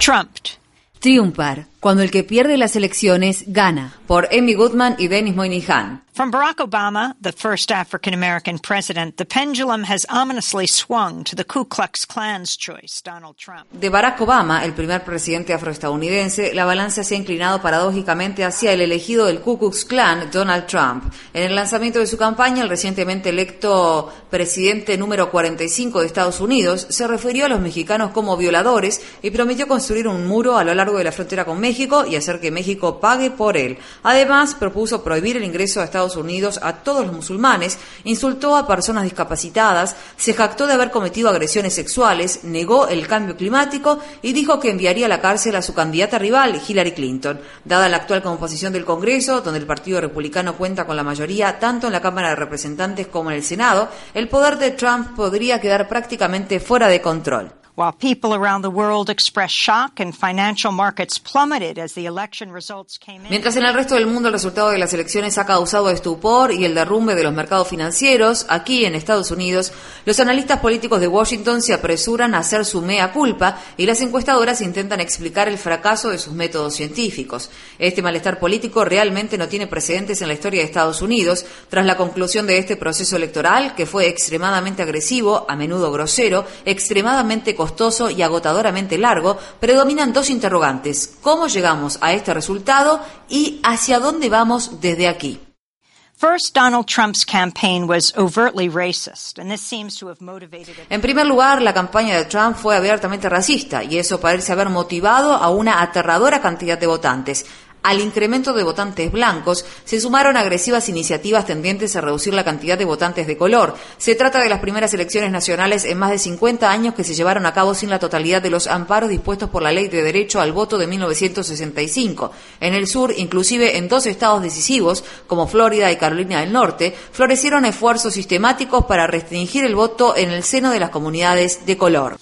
trumped. Triunfar, cuando el que pierde las elecciones gana. Por Amy Goodman y Dennis Moynihan. From Barack Obama, the first African American president, the pendulum has ominously swung to the Ku Klux Klan's choice, Donald Trump. De Barack Obama, el primer presidente afroestadounidense, la balanza se ha inclinado paradójicamente hacia el elegido del Ku Klux Klan, Donald Trump. En el lanzamiento de su campaña, el recientemente electo presidente número 45 de Estados Unidos se refirió a los mexicanos como violadores y prometió construir un muro a lo largo de la frontera con México y hacer que México pague por él. Además, propuso prohibir el ingreso a Estados Unidos a todos los musulmanes, insultó a personas discapacitadas, se jactó de haber cometido agresiones sexuales, negó el cambio climático y dijo que enviaría a la cárcel a su candidata rival, Hillary Clinton. Dada la actual composición del Congreso, donde el Partido Republicano cuenta con la mayoría tanto en la Cámara de Representantes como en el Senado, el poder de Trump podría quedar prácticamente fuera de control. While people around the world expressed shock and financial markets plummeted as the election results came in. Mientras en el resto del mundo el resultado de las elecciones ha causado estupor y el derrumbe de los mercados financieros, aquí en Estados Unidos, los analistas políticos de Washington se apresuran a hacer su mea culpa y las encuestadoras intentan explicar el fracaso de sus métodos científicos. Este malestar político realmente no tiene precedentes en la historia de Estados Unidos tras la conclusión de este proceso electoral que fue extremadamente agresivo, a menudo grosero, extremadamente costoso costoso y agotadoramente largo, predominan dos interrogantes. ¿Cómo llegamos a este resultado y hacia dónde vamos desde aquí? En primer lugar, la campaña de Trump fue abiertamente racista y eso parece haber motivado a una aterradora cantidad de votantes. Al incremento de votantes blancos se sumaron agresivas iniciativas tendientes a reducir la cantidad de votantes de color. Se trata de las primeras elecciones nacionales en más de 50 años que se llevaron a cabo sin la totalidad de los amparos dispuestos por la Ley de Derecho al Voto de 1965. En el sur, inclusive en dos estados decisivos, como Florida y Carolina del Norte, florecieron esfuerzos sistemáticos para restringir el voto en el seno de las comunidades de color.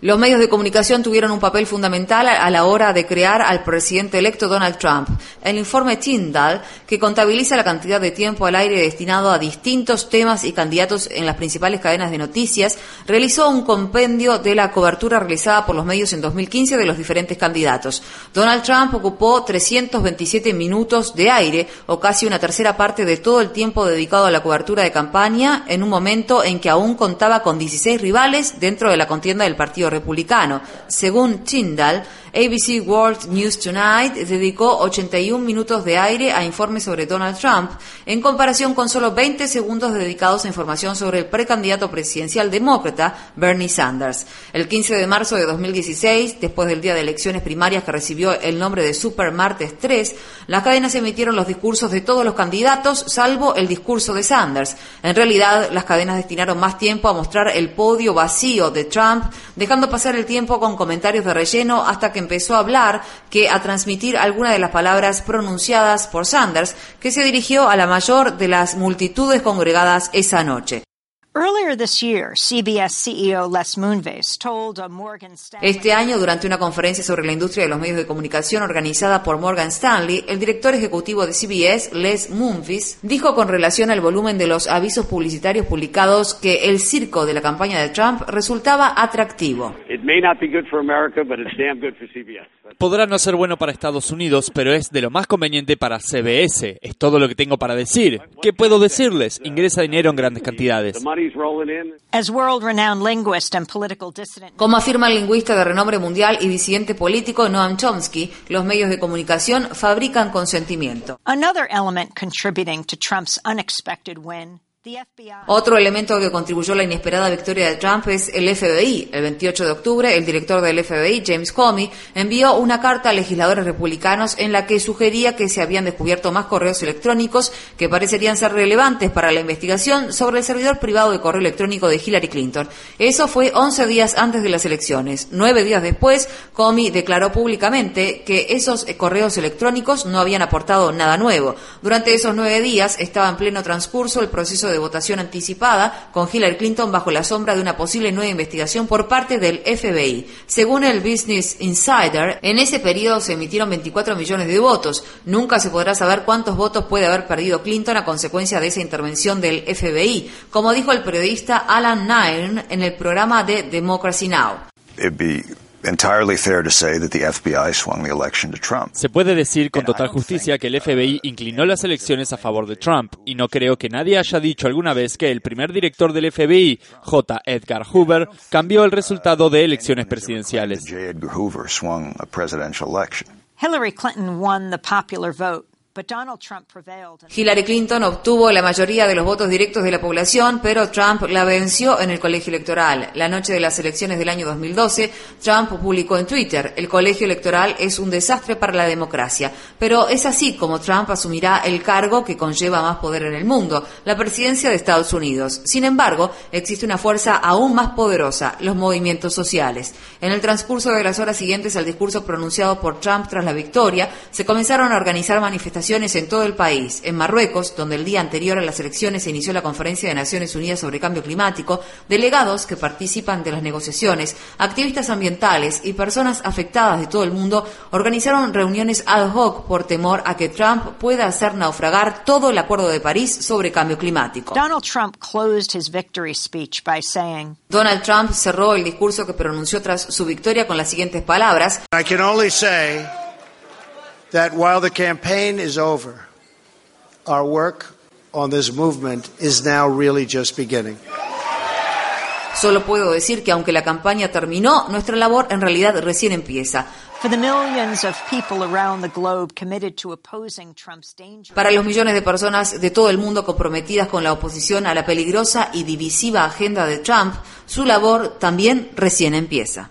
Los medios de comunicación tuvieron un papel fundamental a la hora de crear al presidente electo Donald Trump. El informe Tyndall, que contabiliza la cantidad de tiempo al aire destinado a distintos temas y candidatos en las principales cadenas de noticias, realizó un compendio de la cobertura realizada por los medios en 2015 de los diferentes candidatos. Donald Trump ocupó 327 minutos de aire, o casi una tercera parte de todo el tiempo dedicado a la cobertura de campaña en un momento en que aún contaba con 16 rivales dentro de la contienda del Partido Republicano. Según Tyndall, ABC World News Tonight dedicó 81 minutos de aire a informes sobre Donald Trump, en comparación con solo 20 segundos dedicados a información sobre el precandidato presidencial demócrata Bernie Sanders. El 15 de marzo de 2016, después del día de elecciones primarias que recibió el nombre de Super Martes 3, las cadenas emitieron los discursos de todos los candidatos, salvo el discurso de Sanders. En realidad, las cadenas destinaron más tiempo a mostrar el podio vacío de Trump, dejando pasar el tiempo con comentarios de relleno hasta que empezó a hablar que a transmitir algunas de las palabras pronunciadas por Sanders, que se dirigió a la mayor de las multitudes congregadas esa noche. Este año, durante una conferencia sobre la industria de los medios de comunicación organizada por Morgan Stanley, el director ejecutivo de CBS, Les Moonves, dijo con relación al volumen de los avisos publicitarios publicados que el circo de la campaña de Trump resultaba atractivo. Podrá no ser bueno para Estados Unidos, pero es de lo más conveniente para CBS. Es todo lo que tengo para decir. ¿Qué puedo decirles? Ingresa dinero en grandes cantidades. Como afirma el lingüista de renombre mundial y disidente político Noam Chomsky, los medios de comunicación fabrican consentimiento. Another element contributing to Trump's unexpected win otro elemento que contribuyó a la inesperada victoria de Trump es el FBI. El 28 de octubre, el director del FBI, James Comey, envió una carta a legisladores republicanos en la que sugería que se habían descubierto más correos electrónicos que parecerían ser relevantes para la investigación sobre el servidor privado de correo electrónico de Hillary Clinton. Eso fue 11 días antes de las elecciones. Nueve días después, Comey declaró públicamente que esos correos electrónicos no habían aportado nada nuevo. Durante esos nueve días estaba en pleno transcurso el proceso de votación anticipada, con Hillary Clinton bajo la sombra de una posible nueva investigación por parte del FBI. Según el Business Insider, en ese periodo se emitieron 24 millones de votos. Nunca se podrá saber cuántos votos puede haber perdido Clinton a consecuencia de esa intervención del FBI, como dijo el periodista Alan Nairn en el programa de Democracy Now! Se puede decir con total justicia que el FBI inclinó las elecciones a favor de Trump y no creo que nadie haya dicho alguna vez que el primer director del FBI, J. Edgar Hoover, cambió el resultado de elecciones presidenciales. Hillary Clinton won the popular vote Hillary Clinton obtuvo la mayoría de los votos directos de la población, pero Trump la venció en el colegio electoral. La noche de las elecciones del año 2012, Trump publicó en Twitter, el colegio electoral es un desastre para la democracia, pero es así como Trump asumirá el cargo que conlleva más poder en el mundo, la presidencia de Estados Unidos. Sin embargo, existe una fuerza aún más poderosa, los movimientos sociales. En el transcurso de las horas siguientes al discurso pronunciado por Trump tras la victoria, se comenzaron a organizar manifestaciones en todo el país. En Marruecos, donde el día anterior a las elecciones se inició la Conferencia de Naciones Unidas sobre Cambio Climático, delegados que participan de las negociaciones, activistas ambientales y personas afectadas de todo el mundo organizaron reuniones ad hoc por temor a que Trump pueda hacer naufragar todo el Acuerdo de París sobre cambio climático. Donald Trump closed his victory speech by saying, Donald Trump cerró el discurso que pronunció tras su victoria con las siguientes palabras. I can only say that while the campaign is over, our work on this movement is now really just beginning. Solo puedo decir que aunque la campaña terminó, nuestra labor en realidad recién empieza. Para los millones de personas de todo el mundo comprometidas con la oposición a la peligrosa y divisiva agenda de Trump, su labor también recién empieza.